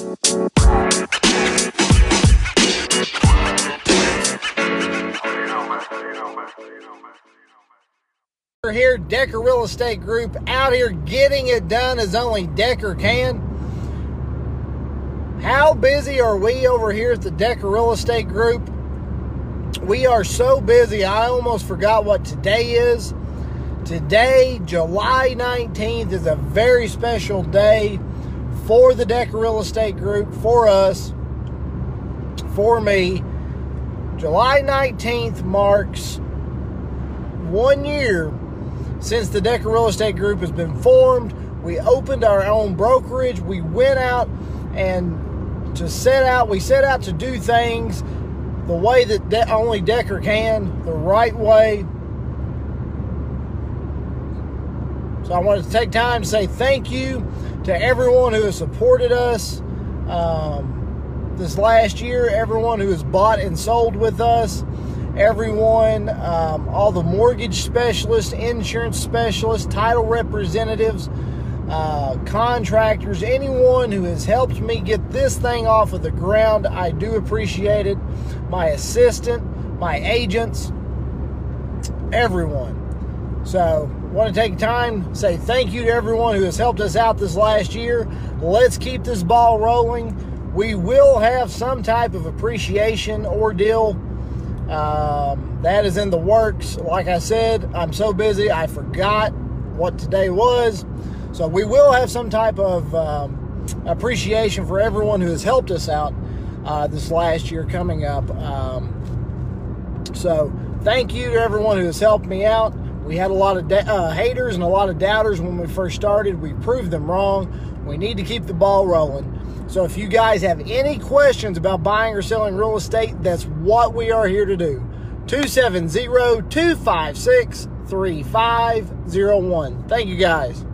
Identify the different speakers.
Speaker 1: We're here, Decker Real Estate Group, out here getting it done as only Decker can. How busy are we over here at the Decker Real Estate Group? We are so busy, I almost forgot what today is. Today, July 19th, is a very special day for the Decker Real Estate Group, for us, for me. July 19th marks one year since the Decker Real Estate Group has been formed. We opened our own brokerage. We went out and to set out, we set out to do things the way that De- only Decker can, the right way. So I wanted to take time to say thank you to everyone who has supported us um, this last year, everyone who has bought and sold with us everyone, um, all the mortgage specialists, insurance specialists, title representatives, uh, contractors, anyone who has helped me get this thing off of the ground. I do appreciate it. My assistant, my agents, everyone. So, want to take time say thank you to everyone who has helped us out this last year. Let's keep this ball rolling. We will have some type of appreciation ordeal um, that is in the works. Like I said, I'm so busy, I forgot what today was. So we will have some type of um, appreciation for everyone who has helped us out uh, this last year coming up. Um, so thank you to everyone who has helped me out. We had a lot of uh, haters and a lot of doubters when we first started. We proved them wrong. We need to keep the ball rolling. So if you guys have any questions about buying or selling real estate, that's what we are here to do. 270 256 3501. Thank you guys.